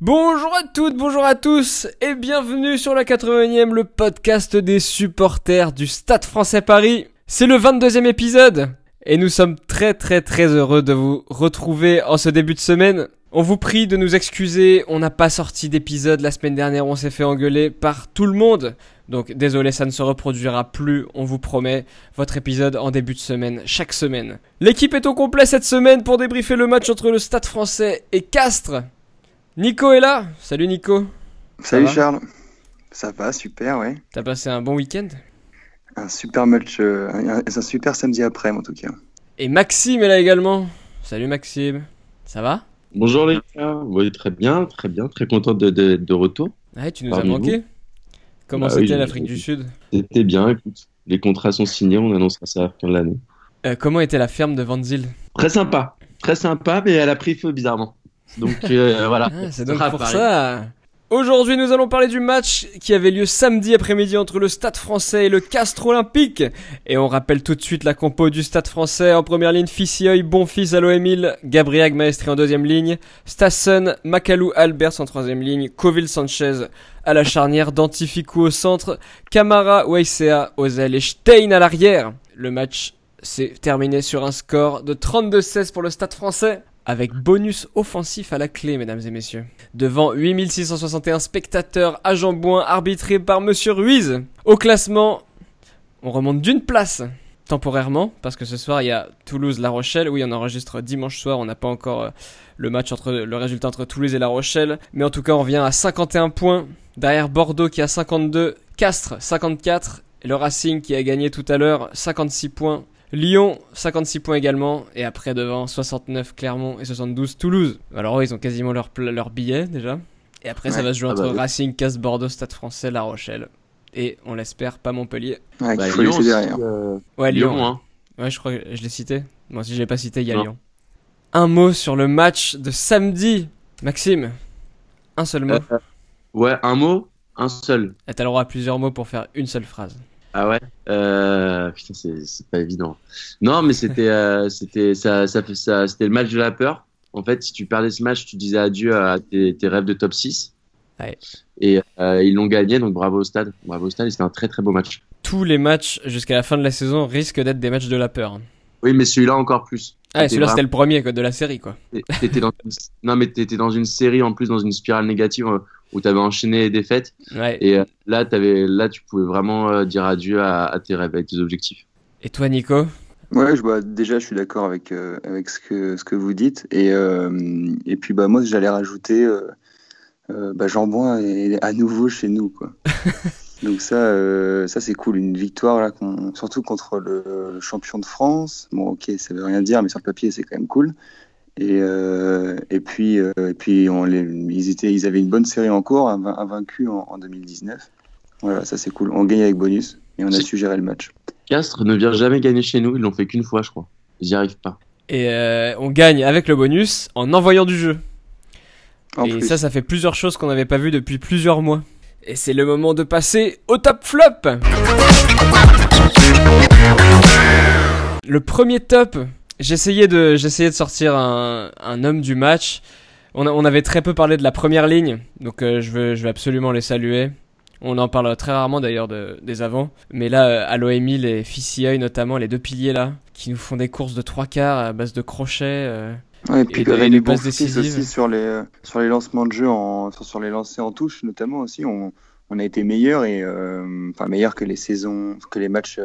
Bonjour à toutes, bonjour à tous et bienvenue sur la 80e, le podcast des supporters du Stade français Paris. C'est le 22e épisode et nous sommes très très très heureux de vous retrouver en ce début de semaine. On vous prie de nous excuser, on n'a pas sorti d'épisode la semaine dernière, on s'est fait engueuler par tout le monde. Donc désolé, ça ne se reproduira plus, on vous promet, votre épisode en début de semaine, chaque semaine. L'équipe est au complet cette semaine pour débriefer le match entre le Stade français et Castres. Nico est là. Salut Nico. Salut Charles. Ça va, super, ouais. T'as passé un bon week-end? Un super match, euh, un, un super samedi après, en tout cas. Et Maxime est là également. Salut Maxime. Ça va? Bonjour les gars, oui très bien, très bien, très content de, de, de retour. Ouais, tu nous Parmi as manqué. Comment Bah oui, c'était j'ai- l'Afrique du Sud? C'était bien, écoute, les contrats sont signés, on annoncera ça à la fin de l'année. Euh, Comment était la ferme de Van Zyl Très sympa, très sympa, mais elle a pris feu bizarrement. Donc euh, voilà. Ah, C'est donc à pour Paris. ça. Aujourd'hui, nous allons parler du match qui avait lieu samedi après-midi entre le Stade français et le Castres Olympique. Et on rappelle tout de suite la compo du Stade français. En première ligne, Fissioy, Bonfils à l'OMIL, Gabriel Maestri en deuxième ligne, Stassen, Makalou Albers en troisième ligne, Coville Sanchez à la charnière, Dantificou au centre, Camara, Weissea, Ozel et Stein à l'arrière. Le match s'est terminé sur un score de 32-16 pour le Stade français. Avec bonus offensif à la clé, mesdames et messieurs. Devant 8661 spectateurs à Jambouin arbitrés par Monsieur Ruiz. Au classement, on remonte d'une place temporairement parce que ce soir il y a Toulouse-La Rochelle. Oui, on enregistre dimanche soir. On n'a pas encore euh, le match entre le résultat entre Toulouse et La Rochelle, mais en tout cas on revient à 51 points derrière Bordeaux qui a 52, Castres 54 et le Racing qui a gagné tout à l'heure 56 points. Lyon, 56 points également, et après devant 69 Clermont et 72 Toulouse. Alors ils ont quasiment leur, leur billet déjà. Et après, ça Ouais. va se jouer Ah entre bah oui. Racing, Casse, Bordeaux, Stade français, La Rochelle. Et on l'espère, pas Montpellier. Ouais, Bah, faut Lyon derrière. euh, Ouais, Lyon. Lyon, hein. Ouais, je crois que je l'ai cité. Moi, si je l'ai pas cité, il y a Non. Lyon. Un mot sur le match de samedi. Maxime, un seul mot. Euh, Ouais, un mot, un seul. Et t'as le droit à plusieurs mots pour faire une seule phrase. Ah ouais? Euh, Putain, c'est pas évident. Non, mais c'était euh, c'était ça, ça, ça, c'était le match de la peur. En fait, si tu perdais ce match, tu disais adieu à tes, tes rêves de top 6. Ouais. Et euh, ils l'ont gagné, donc bravo au stade. Bravo au stade, c'était un très très beau match. Tous les matchs jusqu'à la fin de la saison risquent d'être des matchs de la peur. Oui, mais celui-là encore plus. Ah, celui-là, vraiment- c'était le premier quoi, de la série, quoi. Dans. Non, mais t'étais dans une série en plus, dans une spirale négative où t'avais enchaîné les défaites. Ouais. Et euh, là, t'avais... là, tu pouvais vraiment euh, dire adieu à, à tes rêves, à tes objectifs. Et toi, Nico? Ouais, je, bah, déjà, je suis d'accord avec, euh, avec ce, que, ce que vous dites. Et, euh, et puis, bah, moi, j'allais rajouter euh, euh, bah, Jambouin est à nouveau chez nous. Quoi. Donc, ça, euh, ça c'est cool. Une victoire, là, surtout contre le, le champion de France. Bon, ok, ça veut rien dire, mais sur le papier, c'est quand même cool. Et, euh, et puis, euh, et puis on les, ils, étaient, ils avaient une bonne série en cours, inv- invaincus en, en 2019. Voilà, ça c'est cool. On gagne avec bonus et on a su gérer le match. Castres ne vient jamais gagner chez nous, ils l'ont fait qu'une fois, je crois. Ils y arrivent pas. Et euh, on gagne avec le bonus en envoyant du jeu. En et plus. ça, ça fait plusieurs choses qu'on n'avait pas vu depuis plusieurs mois. Et c'est le moment de passer au top flop. Le premier top, j'essayais de, j'essayais de sortir un, un homme du match. On, a- on avait très peu parlé de la première ligne, donc euh, je, veux, je vais absolument les saluer. On en parle très rarement d'ailleurs de- des avants. Mais là, euh, à l'OMI, les Fissioy notamment, les deux piliers là, qui nous font des courses de trois quarts à base de crochets. euh, Ouais, et puis de- et passes décisives. aussi sur les, sur les lancements de jeu, en, sur, sur les lancers en touche notamment aussi, on, on a été meilleur et euh, enfin meilleur que les saisons, que les matchs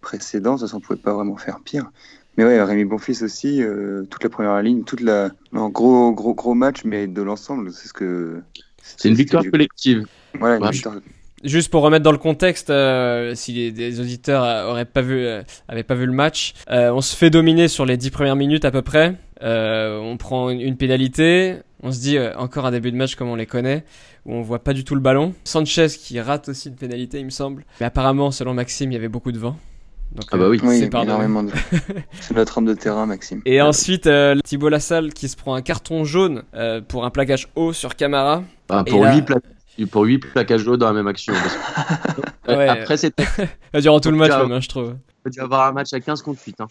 précédents. De toute façon, on pouvait pas vraiment faire pire. Mais ouais, Rémi Bonfils aussi, euh, toute la première ligne, toute la, non, gros, gros, gros match, mais de l'ensemble, c'est ce que. C'est une victoire du- collective. Voilà, une Ouais. victoire. Juste pour remettre dans le contexte, euh, si les, des auditeurs euh, auraient pas vu, euh, avaient pas vu le match, euh, on se fait dominer sur les 10 premières minutes à peu près. Euh, on prend une, une pénalité. On se dit euh, encore un début de match comme on les connaît, où on voit pas du tout le ballon. Sanchez qui rate aussi une pénalité, il me semble. Mais apparemment, selon Maxime, il y avait beaucoup de vent. Donc, Ah bah oui. Oui, c'est énormément de. c'est notre homme de terrain, Maxime. Et ensuite, euh, Thibaut Lassalle qui se prend un carton jaune euh, pour un plaquage haut sur Camara. Ah, pour là- 8 places. pour 8 plaquages d'eau dans la même action. Ouais. Après, c'était. Durant tout le match, même, hein, je trouve. Il dû avoir un match à 15 contre 8. Hein.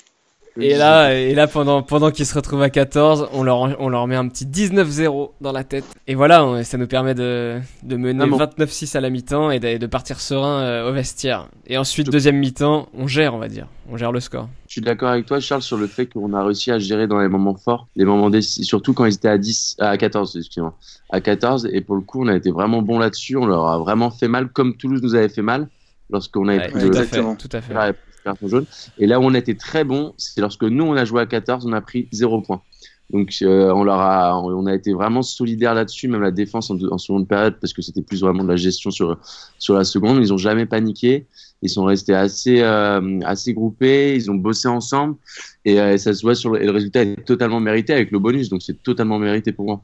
Et là, et là pendant, pendant qu'ils se retrouvent à 14, on leur, on leur met un petit 19-0 dans la tête. Et voilà, on- ça nous permet de, de mener Ah bon. 29-6 à la mi-temps et de, de partir serein euh, au vestiaire. Et ensuite, deuxième mi-temps, on gère, on va dire. On gère le score. Je suis d'accord avec toi, Charles, sur le fait qu'on a réussi à gérer dans les moments forts, les moments surtout quand ils étaient à 10, à 14, excusez-moi, à 14. Et pour le coup, on a été vraiment bon là-dessus. On leur a vraiment fait mal, comme Toulouse nous avait fait mal lorsqu'on avait Ouais, pris tout, le à fait, exactement. tout à fait. Et là où on a été très bon, c'est lorsque nous, on a joué à 14, on a pris 0 points. Donc, euh, on leur a, on a été vraiment solidaire là-dessus, même la défense en, seconde période, parce que c'était plus vraiment de la gestion sur, sur la seconde. Ils ont jamais paniqué. Ils sont restés assez, euh, assez groupés. Ils ont bossé ensemble. Et, euh, ça se voit sur le, et le résultat est totalement mérité avec le bonus. Donc, c'est totalement mérité pour moi.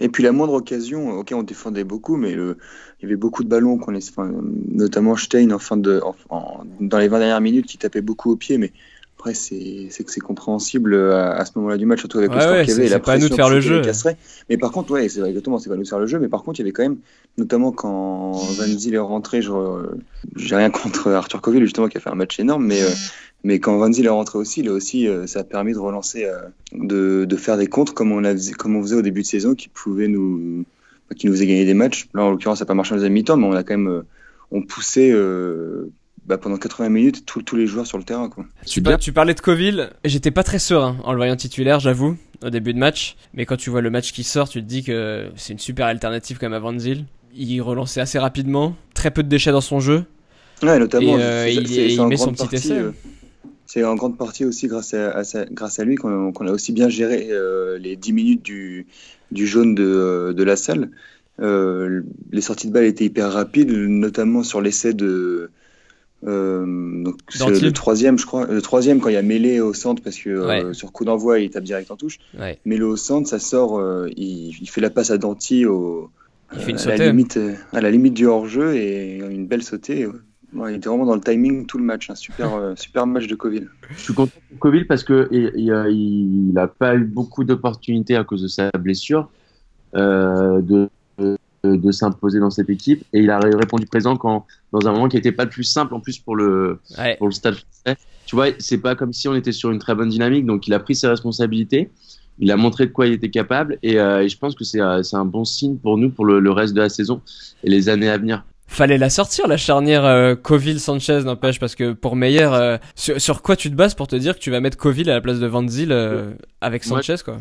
Et puis la moindre occasion, ok, on défendait beaucoup, mais le- il y avait beaucoup de ballons qu'on laissait, enfin, notamment Stein en fin de, en- en- dans les 20 dernières minutes qui tapait beaucoup au pied, mais après c'est que c'est compréhensible à, à ce moment-là du match, surtout avec Ouais, le score ouais, qu'il y avait et la c'est pas à nous de faire le jeu. les. Mais par contre, ouais, c'est vrai, exactement, c'est pas nous de faire le jeu, mais par contre, il y avait quand même, notamment quand Van Zyl est rentré, j'ai rien contre Arthur Coville justement qui a fait un match énorme, mais euh, mais quand Van Zyl est rentré aussi, là aussi, euh, ça a permis de relancer, euh, de, de faire des contres comme on, a, comme on faisait au début de saison, qui pouvaient nous, qui nous faisait gagner des matchs. Là, en l'occurrence, ça n'a pas marché en deuxième mi-temps, mais on a quand même, euh, on poussait euh, bah, pendant 80 minutes tous tous les joueurs sur le terrain. Quoi. Tu, par- tu parlais de Coville, j'étais pas très serein en le voyant titulaire, j'avoue, au début de match. Mais quand tu vois le match qui sort, tu te dis que c'est une super alternative quand même à Van Zyl. Il relançait assez rapidement, très peu de déchets dans son jeu. Ouais, notamment, Et, euh, il- c'est- il met son petit partie, essai. euh, c'est en grande partie aussi grâce à, à sa- grâce à lui qu'on qu'on a aussi bien géré euh, les 10 minutes du, du jaune de, de la salle. Euh, les sorties de balles étaient hyper rapides, notamment sur l'essai de. Euh, donc c'est le troisième, je crois. Le troisième, quand il y a mêlé au centre, parce que euh, sur coup d'envoi, il tape direct en touche. Ouais. Mêlé au centre, ça sort, euh, il, il fait la passe à Danty au, Il fait une à, la limite, à la limite du hors-jeu et une belle sautée. Ouais, il était vraiment dans le timing tout le match. Un super, super match de Coville. Je suis content pour Coville parce que il, il, il a pas eu beaucoup d'opportunités à cause de sa blessure euh, de, de, de s'imposer dans cette équipe et il a répondu présent quand dans un moment qui n'était pas le plus simple en plus pour le Ouais. pour le stade français. Tu vois, c'est pas comme si on était sur une très bonne dynamique, donc il a pris ses responsabilités, il a montré de quoi il était capable, et, euh, et je pense que c'est euh, c'est un bon signe pour nous pour le, le reste de la saison et les années à venir. Fallait la sortir, la charnière euh, Coville-Sanchez, n'empêche, parce que pour Meyer, euh, sur, sur quoi tu te bases pour te dire que tu vas mettre Coville à la place de Van Zyl euh, avec Sanchez, quoi?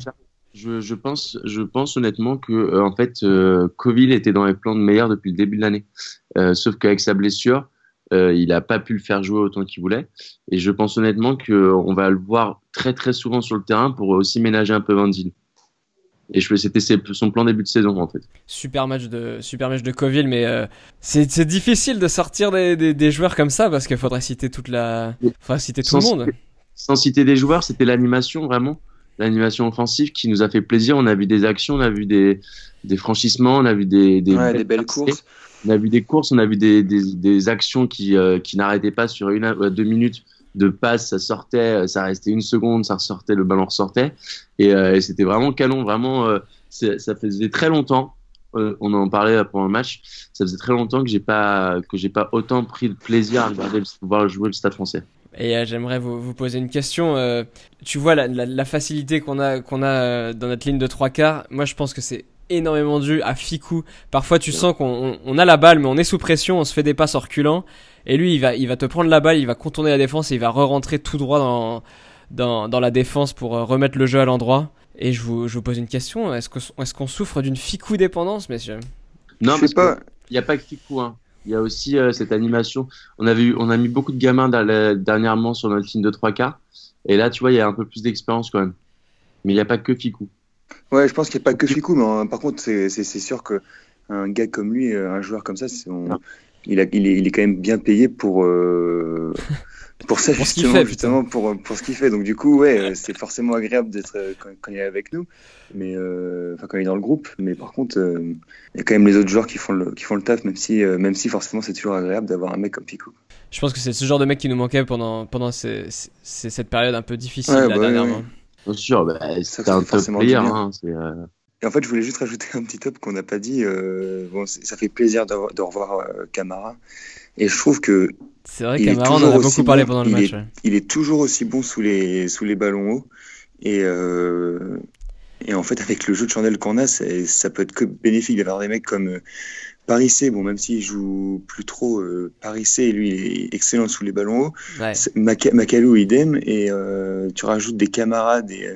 Je, je pense, je pense honnêtement que euh, en fait, euh, Coville était dans les plans de meilleur depuis le début de l'année, Euh, sauf qu'avec sa blessure, il n'a pas pu le faire jouer autant qu'il voulait. Et je pense honnêtement que on va le voir très très souvent sur le terrain pour aussi ménager un peu Van. Et c'était son plan début de saison en fait. Super match de super match de Coville, mais euh, c'est difficile de sortir des, des, des joueurs comme ça parce qu'il faudrait citer toute la, faudrait citer tout le monde. citer- sans citer des joueurs, c'était l'animation vraiment, l'animation offensive qui nous a fait plaisir. On a vu des actions, on a vu des, des franchissements, on a vu des, des, Ouais, des belles courses. On a vu des courses, on a vu des, actions qui, euh, qui n'arrêtaient pas sur une à à deux minutes de passe, ça sortait, ça restait une seconde, ça ressortait, le ballon ressortait. Et, euh, et c'était vraiment canon, vraiment, euh, ça faisait très longtemps. euh, on en parlait pendant le match. Ça faisait très longtemps que j'ai pas que j'ai pas autant pris de plaisir à regarder voir jouer le Stade Français. Et euh, j'aimerais vous, vous poser une question. euh, tu vois la, la, la facilité qu'on a, qu'on a euh, dans notre ligne de trois quarts. Moi, je pense que c'est énormément dû à Ficou. Parfois, tu sens qu'on on- on a la balle, mais on est sous pression, on se fait des passes en reculant. Et lui, il va, il va te prendre la balle, il va contourner la défense et il va re-rentrer tout droit dans, dans, dans la défense pour euh, remettre le jeu à l'endroit. Et je vous, je vous pose une question. Est-ce que- est-ce qu'on souffre d'une Ficou dépendance, messieurs? Non, sais pas. que il n'y a pas que Ficou. Hein. Il y a aussi euh, cette animation. On, avait eu, on a mis beaucoup de gamins dernièrement sur notre ligne de trois quarts. Et là, tu vois, il y a un peu plus d'expérience quand même. Mais il n'y a pas que Ficou. Ouais, je pense qu'il n'y a pas que Ficou, mais euh, par contre, c'est sûr que un gars comme lui, euh, un joueur comme ça, on- Non. il, a, il, est, il est quand même bien payé pour, euh, pour ça, Pour ce fait, justement pour, pour ce qu'il fait. Donc, du coup, ouais, euh, c'est forcément agréable d'être euh, quand, quand il est avec nous, mais euh, enfin, quand il est dans le groupe. Mais par contre, euh, il y a quand même les autres joueurs qui font le, qui font le taf, même si, euh, même si forcément, c'est toujours agréable d'avoir un mec comme Ficou. Je pense que c'est ce genre de mec qui nous manquait pendant, pendant ces- ces- cette période un peu difficile Ouais, là, bah dernièrement. oui. Bien sûr, bah, Ça, c'est ça un fait top player. Hein. C'est, euh, Et en fait, je voulais juste rajouter un petit top qu'on n'a pas dit. Euh, bon, ça fait plaisir de, de revoir euh, Camara. Et je trouve que C'est vrai, est Camara, on en a beaucoup parlé bon, pendant le match. ouais. il est toujours aussi bon sous les, sous les ballons hauts. Et, euh, et en fait, avec le jeu de chandelle qu'on a, ça peut être que bénéfique d'avoir des mecs comme euh, Parissé. Bon, même s'il joue plus trop, euh, Parissé, lui, il est excellent sous les ballons hauts. Ouais. Macalou, idem. Et euh, tu rajoutes des camarades et,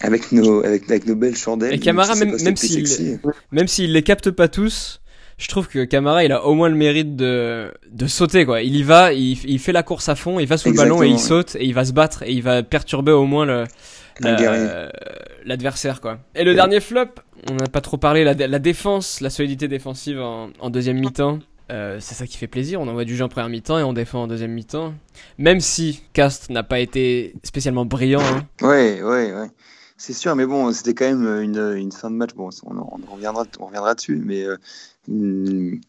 avec, nos, avec, avec nos belles chandelles. Et Camara, même- s'il-. Même s'il les capte pas tous, je trouve que Camara, il a au moins le mérite de, de sauter, quoi. Il y va, il, il fait la course à fond, il va sous le ballon et il saute et il va se battre et il va perturber au moins le, guerrier. l'adversaire, quoi. Et le Ouais. dernier flop, on n'a pas trop parlé, la, la défense, la solidité défensive en, en deuxième mi-temps. Euh, c'est ça qui fait plaisir, on envoie du jeu en première mi-temps et on défend en deuxième mi-temps. Même si Cast n'a pas été spécialement brillant, hein. Ouais, ouais, ouais. C'est sûr, mais bon, c'était quand même une, fin de match. Bon, on, en- on reviendra, on reviendra dessus, mais euh, hum,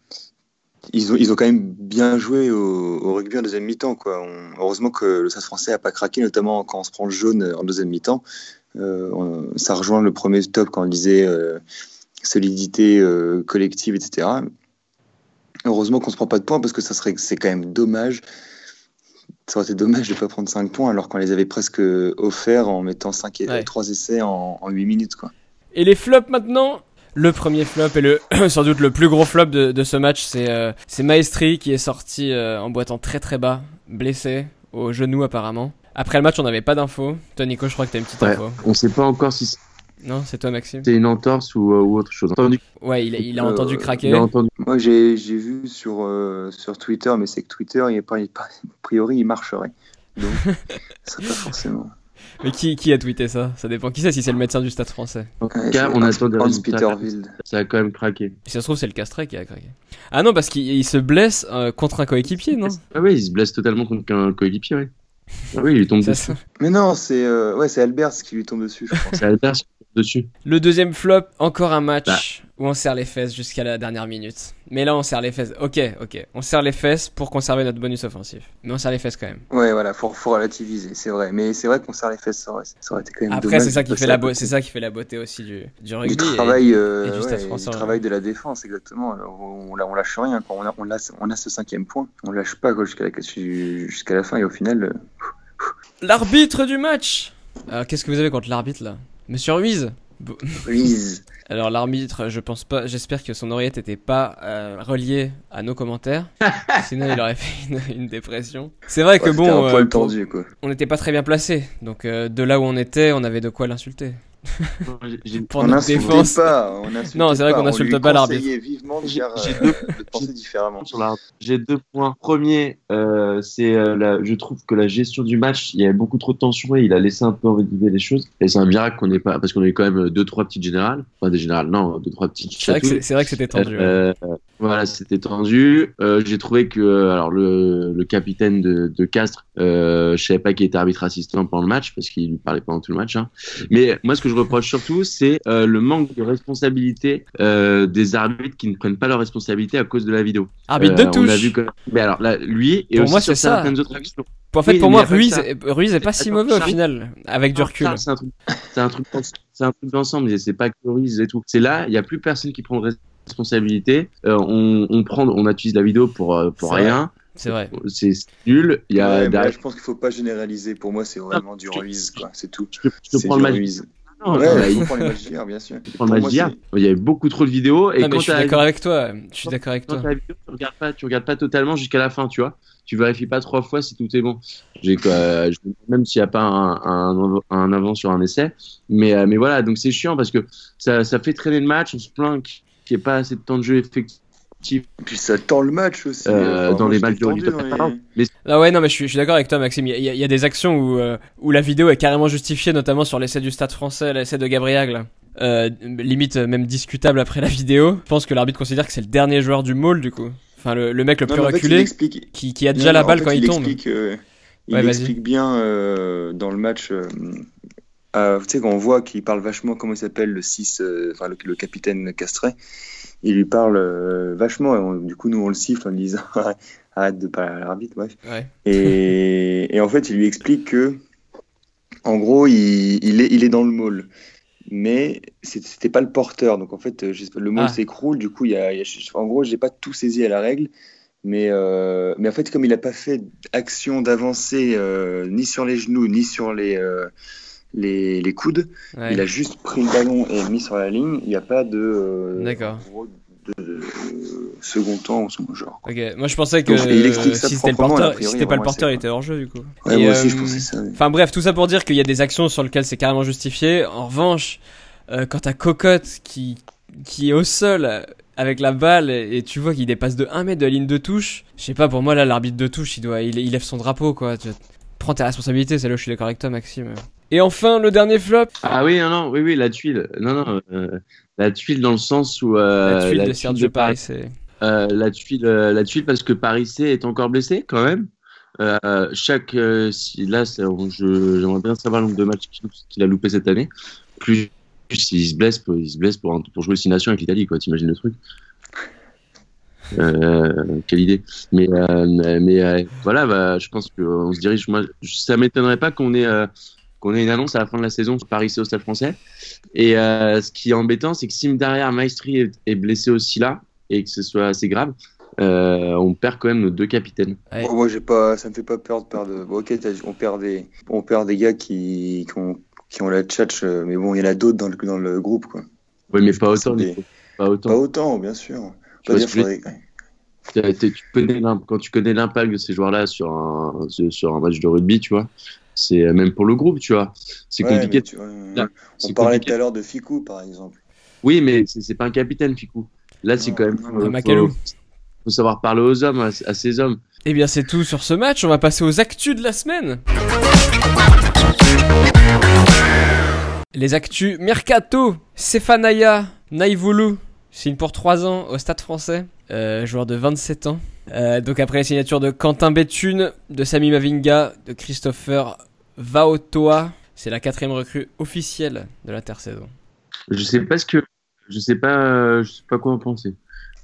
ils, ont, quand même bien joué au, rugby en deuxième mi-temps. Heureusement que le Stade français n'a pas craqué, notamment quand on se prend le jaune en deuxième mi-temps. Euh, ça rejoint le premier top quand on disait euh, solidité euh, collective, etc. Heureusement qu'on se prend pas de points parce que ça serait, c'est quand même dommage. Ça aurait été dommage de ne pas prendre 5 points alors qu'on les avait presque offerts en mettant 5 et Ouais. 3 essais en, en 8 minutes. Quoi. Et les flops maintenant? Le premier flop et le sans doute le plus gros flop de, de ce match, c'est euh, c'est Maestri qui est sorti euh, en boitant très très bas, blessé au genou apparemment. Après le match, on n'avait pas d'infos. Toi, Nico, je crois que t'as une petite Ouais. info. On sait pas encore si Non, c'est toi, Maxime. c'était une entorse ou, euh, ou autre chose. Entendu, Ouais, il a, il a Euh, entendu il craquer. a entendu. Moi, j'ai j'ai vu sur, euh, sur Twitter, mais c'est que Twitter, il est pas, il est pas- a priori, il marcherait. Donc, ça serait pas forcément. Mais qui, qui a tweeté ça? Ça dépend. Qui sait si c'est le médecin du stade français? En tout cas, c'est on Hans- attend des résultats. Peterville. Ça a quand même craqué. Si ça se trouve, c'est le castré qui a craqué. Ah non, parce qu'il il se blesse euh, contre un coéquipier, non? Ah oui, il se blesse totalement contre un coéquipier, oui. Ah oui, il lui tombe dessus. ça. Mais non, c'est euh, ouais, c'est Albert qui lui tombe dessus, je crois. C'est Albert dessus. Le deuxième flop, encore un match Bah. où on serre les fesses jusqu'à la dernière minute. Mais là, on serre les fesses. Ok, ok. On serre les fesses pour conserver notre bonus offensif. Mais on serre les fesses quand même. Ouais, voilà, faut, faut relativiser, c'est vrai. Mais c'est vrai qu'on serre les fesses, ça aurait, ça aurait été quand même Après, c'est ça de qui fait la c'est ça qui fait la beauté aussi du, du rugby. Du et- travail, euh, et du ouais, du ouais. travail de la défense, exactement. Alors, on, on, on lâche rien. Quand on, a, on, a ce cinquième point, on lâche pas quoi, jusqu'à la, jusqu'à la fin. Et au final, euh, L'arbitre du match Alors, qu'est-ce que vous avez contre l'arbitre là? Monsieur Ruiz Ruiz. Alors, l'arbitre, je pense pas, j'espère que son oreillette était pas euh, reliée à nos commentaires. Sinon, il aurait fait une, une dépression. C'est vrai que Ouais, bon, un euh, pour- tendu, quoi. on n'était pas très bien placé. Donc, euh, de là où on était, on avait de quoi l'insulter. Pour on notre défense. pas. On Non, c'est vrai pas, qu'on on insulte lui pas l'arbitre. conseillait vivement de, J'ai- faire, j'ai euh, deux- de penser différemment. J'ai deux points. Premier, euh, c'est euh, la- je trouve que la gestion du match, il y avait beaucoup trop de tension et il a laissé un peu envenimer les choses. Et c'est un miracle qu'on ait pas, parce qu'on a eu quand même deux trois petites générales, enfin des générales, non, deux trois petites C'est vrai que chatouilles. c'est- c'est vrai que c'était tendu. ouais. Euh, voilà, c'était tendu. Euh, J'ai trouvé que alors le, le capitaine de, de Castres, euh, je savais pas qu'il était arbitre assistant pendant le match parce qu'il lui parlait pendant tout le match. Hein. Mais moi, ce que je reproche surtout, c'est euh, le manque de responsabilité euh, des arbitres qui ne prennent pas leurs responsabilités à cause de la vidéo. Arbitre Euh, de on a touche. vu que... Mais alors là, lui et Pour aussi moi, sur c'est ça. certaines autres actions. En fait, Oui, pour moi, Ruiz, Ruiz est pas si mauvais au final, avec du Non, recul. C'est un truc, c'est un truc, c'est un truc d'ensemble. C'est pas que Ruiz et tout. C'est là, il y a plus personne qui prend de responsabilité. Euh, on, on prend, on utilise la vidéo pour pour rien. C'est vrai. C'est nul. Il y a Ouais, là, je pense qu'il faut pas généraliser. Pour moi, c'est vraiment du je- Ruiz, quoi. C'est tout. je je prends le match. Ruiz. Non, Ouais, il il faut prendre les matchs d'hier, bien sûr. Pour match moi, Il y avait beaucoup trop de vidéos et Non, mais je suis d'accord avec toi. Je suis d'accord avec toi. vidéo, tu regardes pas, tu regardes pas totalement jusqu'à la fin, tu vois. Tu vérifies pas trois fois si tout est bon. J'ai même s'il y a pas un, un, un avant sur un essai. Mais, euh, mais voilà, donc c'est chiant parce que ça, ça fait traîner le match. On se plaint qu'il n'y ait pas assez de temps de jeu effectif. Puis ça tend le match aussi. Euh, dans moi, les matchs de tendu top dans 14. les- Mais Ah ouais, non, mais je suis, je suis d'accord avec toi, Maxime. Il y, a- il y des actions où, euh, où la vidéo est carrément justifiée, notamment sur l'essai du Stade français, l'essai de Gabriel. là. Euh, limite euh, même discutable après la vidéo. Je pense que l'arbitre considère que c'est le dernier joueur du môle, du coup. Enfin, le, le mec le Non, plus reculé, explique- qui, qui a Non, déjà la en balle fait, quand il, tombe. Explique, euh, il Ouais, explique bien euh, dans le match. euh, euh, tu sais, quand on voit qu'il parle vachement, comment il s'appelle, le 6, euh, enfin le, le capitaine Castret, il lui parle euh, vachement. et on- du coup, nous, on le siffle en lui disant arrête de parler à l'arbitre, bref. Ouais. Et, et en fait, il lui explique que, en gros, il, il est, il est dans le môle. mais c'était pas le porteur. Donc en fait, le mot Ah. s'écroule. Du coup, il y a, il y a- en gros, j'ai pas tout saisi à la règle. Mais, euh, mais en fait, comme il n'a pas fait action d'avancer euh, ni sur les genoux ni sur les, euh, les, les coudes, Ouais. il a juste pris le ballon et mis sur la ligne. Il n'y a pas de, euh, de, de second temps ou son genre. Ok, moi je pensais que Donc, si c'était le porteur, a priori, si c'était pas le porteur, il était hors jeu du coup. Ouais, Et, moi aussi, euh, je pensais ça. oui. Enfin bref, tout ça pour dire qu'il y a des actions sur lesquelles c'est carrément justifié. En revanche, euh, quand t'as Cocotte qui, qui est au sol euh, avec la balle et, et tu vois qu'il dépasse de 1 mètre de la ligne de touche, je sais pas, pour moi là, l'arbitre de touche, il, doit, il, il lève son drapeau quoi. Tu prends tes responsabilités, c'est là où je suis d'accord avec toi, Maxime. Et enfin, le dernier flop, Ah oui, non, non, oui, oui, la tuile. Non, non, euh, la tuile dans le sens où. euh, la tuile de tuile Sergio Paris-. Euh, la tuile, la tuile parce que Paris C est encore blessé quand même. Chaque, si, là, j'aimerais bien savoir le nombre de matchs qu'il a loupé cette année. Plus, s'il se blesse, pour, il se blesse pour, pour jouer Six Nations avec l'Italie, quoi. T'imagines le truc euh, Quelle idée. Mais, euh, mais euh, voilà, bah, je pense qu'on se dirige. Moi, ça m'étonnerait pas qu'on ait, qu'on ait une annonce à la fin de la saison sur Paris au Stade Français. Et euh, ce qui est embêtant, c'est que si derrière Maestri est, est blessé aussi là et que ce soit assez grave, euh, on perd quand même nos deux capitaines. Ouais. Bon, moi, j'ai pas, ça me fait pas peur de perdre. Bon, ok, on perd des, on perd des gars qui, qui ont, qui ont la tchatch, euh, mais bon, il y en a d'autres dans le, dans le groupe, quoi. Oui, mais pas autant. Des- Pas autant. Pas autant, bien sûr. Tu Pas dire, faudrait- connais quand tu connais l'impact de ces joueurs-là sur un, sur un match de rugby, tu vois, c'est euh, même pour le groupe, tu vois, c'est Ouais, compliqué. mais tu vois, Là, on parlait compliqué. tout à l'heure de Ficou, par exemple. Oui, mais c'est pas un capitaine, Ficou. Là, c'est quand même. non, faut- faut savoir parler aux hommes, à, à ces hommes. Eh bien, c'est tout sur ce match. On va passer aux actus de la semaine. Les actus Mercato, Sefanaya Naivulu signe pour 3 ans au Stade français, euh, joueur de 27 ans. Euh, donc après la signature de Quentin Béthune, de Sami Mavinga, de Christopher Vaotoa, c'est la quatrième recrue officielle de l'intersaison. Je sais pas ce que, je sais pas, euh, je sais pas quoi en penser.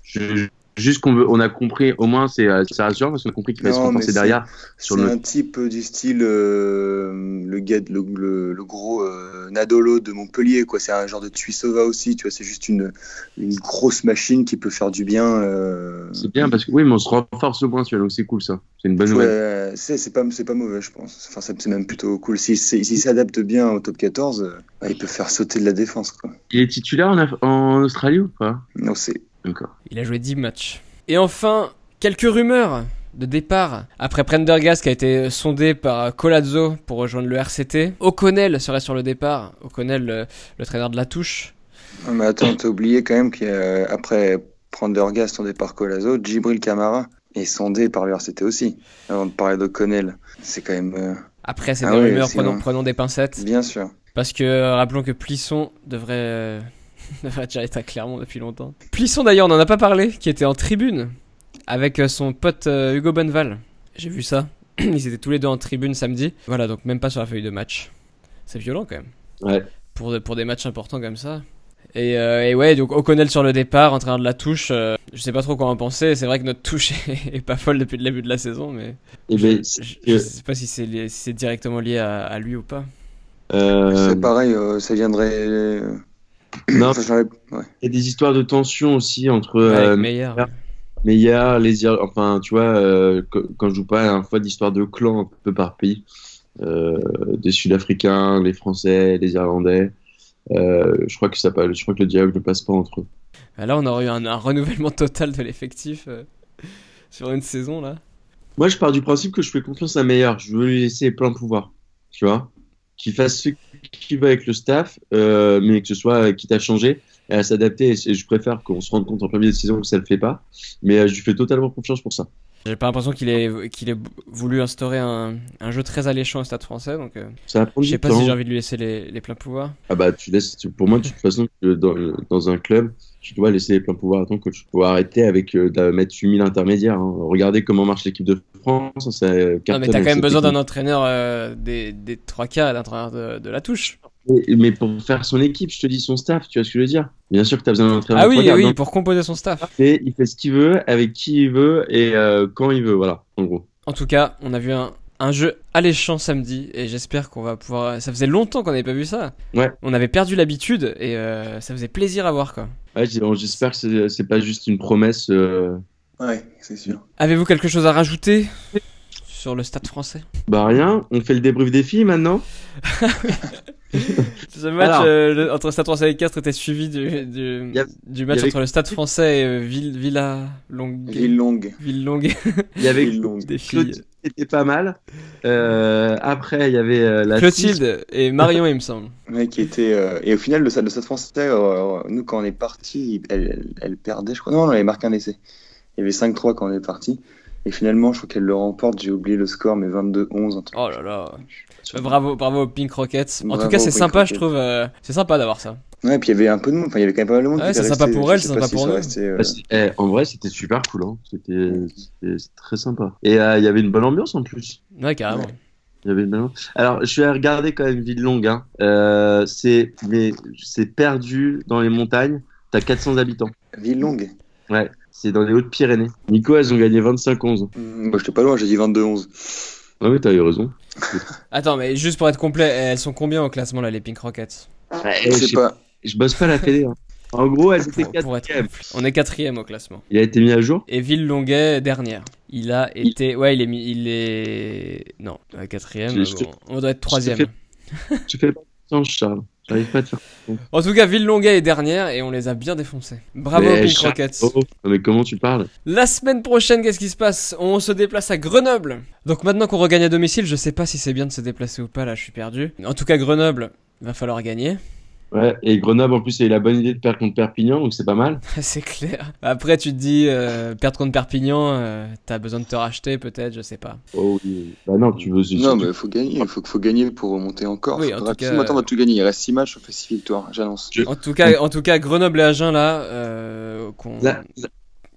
Je- juste qu'on veut, on a compris, au moins c'est c'est rassurant parce qu'on a compris qu'il fallait se renforcer derrière sur C'est le. un type du style euh, le, gars, le, le, le gros euh, Nadolo de Montpellier, quoi. C'est un genre de Tuisova aussi, tu vois. C'est juste une, une grosse machine qui peut faire du bien. euh, C'est bien parce que oui, mais on se renforce au tu vois, donc c'est cool ça. C'est une bonne nouvelle. Ouais, c'est c'est pas, c'est pas mauvais, je pense. Enfin, c'est c'est même plutôt cool. S'il s'il s'adapte bien au top 14, euh, bah, il peut faire sauter de la défense, quoi. Il est titulaire en, Af- en Australie ou pas? Non, c'est. D'accord. Il a joué 10 matchs. Et enfin, quelques rumeurs de départ. Après Prendergast qui a été sondé par Colazzo pour rejoindre le RCT, O'Connell serait sur le départ. O'Connell, le, le traîneur de la touche. Non, mais attends, t'as oublié quand même qu'après Prendergast en départ Colazo, Djibril Camara est sondé par le RCT aussi. Avant de parler d'O'Connell, c'est quand même. euh, Après, c'est Ah des ouais, rumeurs, sinon- prenons, prenons des pincettes. Bien sûr. Parce que euh, rappelons que Plisson devrait, euh, devrait déjà être à Clermont depuis longtemps. Plisson d'ailleurs, on n'en a pas parlé, qui était en tribune avec euh, son pote euh, Hugo Bonneval. J'ai vu ça. Ils étaient tous les deux en tribune samedi. Voilà, donc même pas sur la feuille de match. C'est violent quand même. Ouais. Pour, pour des matchs importants comme ça. Et, euh, et ouais, donc O'Connell sur le départ, entraîneur de la touche. euh, je sais pas trop quoi en penser. C'est vrai que notre touche est, est pas folle depuis le début de la saison, mais Et je, ben, je- je sais pas si c'est lié- si c'est directement lié à, à lui ou pas. euh, C'est pareil, euh, ça viendrait. non, enfin, j'aurais- ouais. il y a des histoires de tension aussi entre Ouais, euh, avec Meyer. Meyer. Meillard, les Ir- enfin, tu vois, euh, quand je joue pas, un fois d'histoire de clans un peu par pays, euh, des Sud-Africains, les Français, les Irlandais. Euh, je crois que ça je crois que le dialogue ne passe pas entre eux. Ah, Là, on aurait eu un, un renouvellement total de l'effectif sur une saison là. Moi, je pars du principe que je fais confiance à Meilleur. Je veux lui laisser plein pouvoir, tu vois, qu'il fasse ce qu'il veut avec le staff, euh, mais que ce soit quitte à changer et à s'adapter. Et je préfère qu'on se rende compte en milieu de saison que ça le fait pas, mais euh, je lui fais totalement confiance pour ça. J'ai pas l'impression qu'il ait, qu'il ait voulu instaurer un, un jeu très alléchant au stade français, donc euh, Ça je sais pas temps. si j'ai envie de lui laisser les, les pleins pouvoirs. Ah bah tu laisses, pour moi de toute façon dans, dans un club tu dois laisser les pleins pouvoirs à ton coach. Faut arrêter avec euh, de mettre 8000 intermédiaires. hein. Regardez comment marche l'équipe de France. Ça, Non, mais t'as quand même besoin d'un entraîneur euh, des, des trois quarts, d'un entraîneur de, de la touche. Mais- Mais pour faire son équipe, je te dis son staff, tu vois ce que je veux dire Bien sûr que tu as besoin d'un entraîneur. Ah oui, oui, Non, pour composer son staff. il fait, il fait ce qu'il veut, avec qui il veut et euh, quand il veut. Voilà, en gros. En tout cas, on a vu un, un jeu alléchant samedi et j'espère qu'on va pouvoir. Ça faisait longtemps qu'on n'avait pas vu ça. Ouais. On avait perdu l'habitude et euh, ça faisait plaisir à voir quoi. Ouais, j'espère que c'est- c'est pas juste une promesse. euh, Ouais, c'est sûr. Avez-vous quelque chose à rajouter sur le stade français? Bah rien, on fait le débrief des filles maintenant. Ce match Alors. euh, le- entre Stade français et Castres était suivi du, du, Y a- du match avait- entre le Stade français et euh, Ville, Villa Longue. Ville longue. Ville Longue. Il y avait. Des filles. Clotilde qui était pas mal. Euh, après, il y avait euh, la Clotilde et Marion, il me semble. Ouais, qui était. euh, Et au final, le stade, le stade français, euh, nous, quand on est parti, elle, elle, elle perdait, je crois. Non, non, elle avait marqué un essai. Il y avait 5-3 quand on est parti. Et finalement, je crois qu'elle le remporte. J'ai oublié le score, mais 22-11. un truc. Oh là là. Euh, Bravo, bravo aux Pink Rockets. En Bravo tout cas, c'est sympa, je trouve. euh, c'est sympa d'avoir ça. Ouais, puis il y avait un peu de monde. Enfin, il y avait quand même pas mal de monde. Ouais, c'est sympa pour elle, c'est sympa pour nous. restés, euh, Bah, eh, en vrai, c'était super cool. Hein. C'était très sympa. Et euh, il y avait une bonne ambiance en plus. Ouais, carrément. Ouais. Il y avait une bonne ambiance. Alors, je suis allé regarder quand même Ville-Longue. Hein. Euh, c'est mais c'est perdu dans les montagnes. T'as 400 habitants. Ville longue. Ouais, c'est dans les Hautes-Pyrénées. Nico, elles ont gagné 25-11. Hum, Moi, j'étais pas loin, j'ai dit 22-11. Ah oui, t'as eu raison. Attends, mais juste pour être complet, elles sont combien au classement là, les Pink Rockets? Je sais pas. Je bosse pas la télé. hein. En gros, elles étaient être. On est quatrième au classement. Il a été mis à jour? Et Ville Longuet dernière. Il a Il- été. Ouais, il est. mis- Il est. Non, euh, quatrième. Bon, on doit être troisième. Tu fais pas confiance, Charles. J'arrive pas à te faire. En tout cas, Ville Longuet est dernière et on les a bien défoncés. Bravo Mais Pink Rockets. Oh, mais comment tu parles? La semaine prochaine, qu'est-ce qui se passe? On se déplace à Grenoble. Donc maintenant qu'on regagne à domicile, je sais pas si c'est bien de se déplacer ou pas, là je suis perdu. En tout cas, Grenoble, va falloir gagner. Ouais, et Grenoble en plus a eu la bonne idée de perdre contre Perpignan, donc c'est pas mal. c'est clair. Après, tu te dis, euh, perdre contre Perpignan, euh, t'as besoin de te racheter peut-être, je sais pas. Oh oui. Bah non, tu veux. Non, mais il faut gagner. Il faut, faut gagner pour remonter encore. Oui, en tout cas, Maintenant, on va tout gagner. Il reste 6 matchs, on fait 6 victoires. J'annonce. Je- En tout cas, en tout cas Grenoble et Agen là, euh,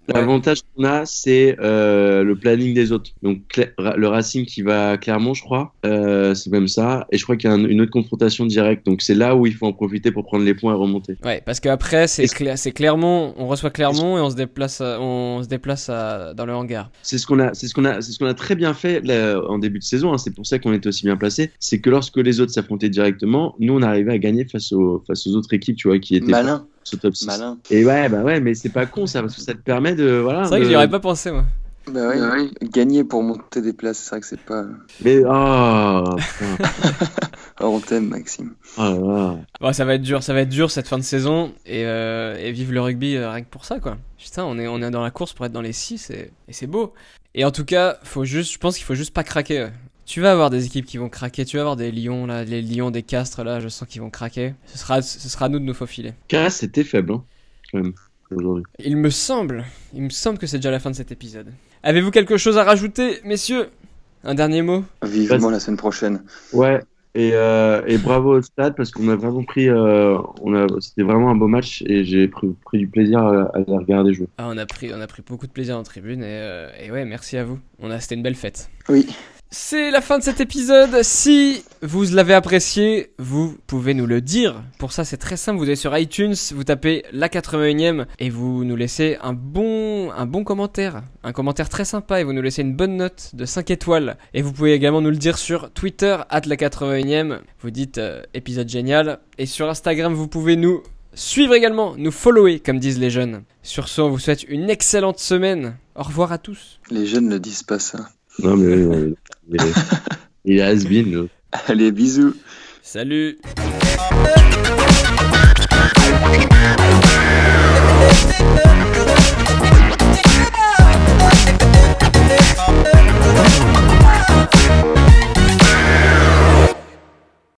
Ouais. L'avantage qu'on a, c'est euh, le planning des autres. Donc le Racing qui va à Clermont, je crois, euh, c'est même ça. Et je crois qu'il y a un- une autre confrontation directe. Donc c'est là où il faut en profiter pour prendre les points et remonter. Ouais, parce qu'après c'est c'est Clermont, on reçoit Clermont et on se déplace, à- on se déplace à- dans le hangar. C'est ce qu'on a, c'est ce qu'on a, c'est ce qu'on a très bien fait là, en début de saison. hein. C'est pour ça qu'on était aussi bien placé. C'est que lorsque les autres s'affrontaient directement, nous on arrivait à gagner face aux, face aux autres équipes, tu vois, qui étaient Malin. Top 6. Malin. Et ouais, bah ouais, mais c'est pas con ça, parce que ça te permet de, voilà. C'est vrai que j'y aurais pas pensé moi. Bah ouais, Gagner pour monter des places, c'est vrai que c'est pas. Mais oh, putain. Oh, on t'aime, Maxime. Oh là là. Bon, ça va être dur, ça va être dur cette fin de saison et, euh, et vive le rugby euh, rien que pour ça quoi. Putain, on est, on est dans la course pour être dans les 6 et, et c'est beau. Et en tout cas, faut juste, je pense qu'il faut juste pas craquer. Tu vas avoir des équipes qui vont craquer, tu vas avoir des lions là, les lions des castres là, je sens qu'ils vont craquer. Ce sera, ce sera à nous de nous faufiler. Caras, c'était faible, hein, quand même, aujourd'hui. Il me semble, il me semble que c'est déjà la fin de cet épisode. Avez-vous quelque chose à rajouter, messieurs? Un dernier mot? Vivement la semaine prochaine. Ouais. Et, euh, et bravo au stade parce qu'on a vraiment pris, euh, on a, c'était vraiment un beau match et j'ai pris, pris du plaisir à, à les regarder jouer. Ah, on a pris, on a pris beaucoup de plaisir en tribune et, euh, et ouais, merci à vous. On a, c'était une belle fête. Oui. C'est la fin de cet épisode. Si vous l'avez apprécié, vous pouvez nous le dire. Pour ça, c'est très simple. Vous allez sur iTunes, vous tapez la 81e et vous nous laissez un bon, commentaire. Un commentaire très sympa et vous nous laissez une bonne note de 5 étoiles. Et vous pouvez également nous le dire sur Twitter, at la 81e. Vous dites euh, épisode génial. Et sur Instagram, vous pouvez nous suivre également, nous follower, comme disent les jeunes. Sur ce, on vous souhaite une excellente semaine. Au revoir à tous. Les jeunes ne disent pas ça. Non, mais, oui, il est has-been. Allez, bisous. Salut.